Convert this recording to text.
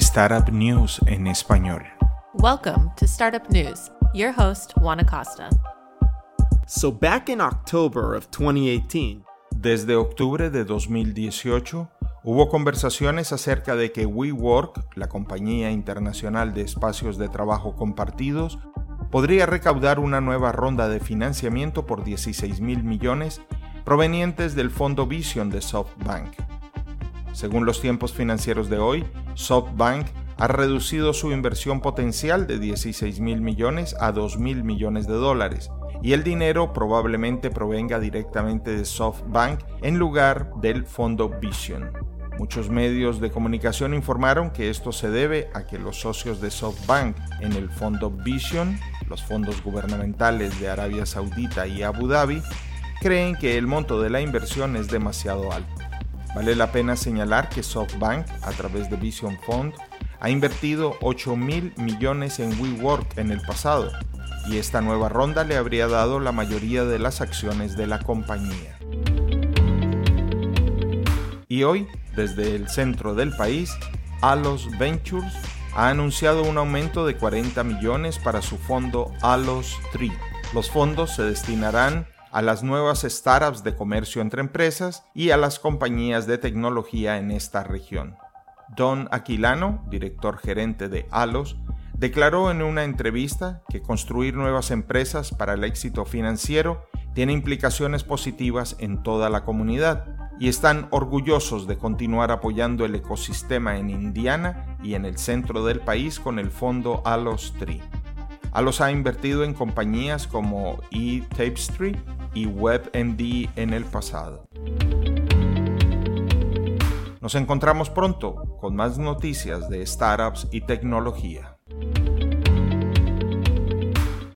Startup News en español. Welcome to Startup News. Your host, Juan Acosta. So back in October of 2018, Desde octubre de 2018, hubo conversaciones acerca de que WeWork, la compañía internacional de espacios de trabajo compartidos, podría recaudar una nueva ronda de financiamiento por 16 mil millones provenientes del fondo Vision de SoftBank. Según los tiempos financieros de hoy, SoftBank ha reducido su inversión potencial de 16 mil millones a 2 mil millones de dólares, y el dinero probablemente provenga directamente de SoftBank en lugar del fondo Vision. Muchos medios de comunicación informaron que esto se debe a que los socios de SoftBank en el fondo Vision, los fondos gubernamentales de Arabia Saudita y Abu Dhabi, creen que el monto de la inversión es demasiado alto. Vale la pena señalar que SoftBank, a través de Vision Fund, ha invertido 8 mil millones en WeWork en el pasado, y esta nueva ronda le habría dado la mayoría de las acciones de la compañía. Y hoy, desde el centro del país, Alos Ventures ha anunciado un aumento de 40 millones para su fondo Alos 3. Los fondos se destinarán a las nuevas startups de comercio entre empresas y a las compañías de tecnología en esta región. Don Aquilano, director gerente de Alos, declaró en una entrevista que construir nuevas empresas para el éxito financiero tiene implicaciones positivas en toda la comunidad y están orgullosos de continuar apoyando el ecosistema en Indiana y en el centro del país con el fondo Alos 3. Alos ha invertido en compañías como eTapestry y WebMD en el pasado. Nos encontramos pronto con más noticias de startups y tecnología.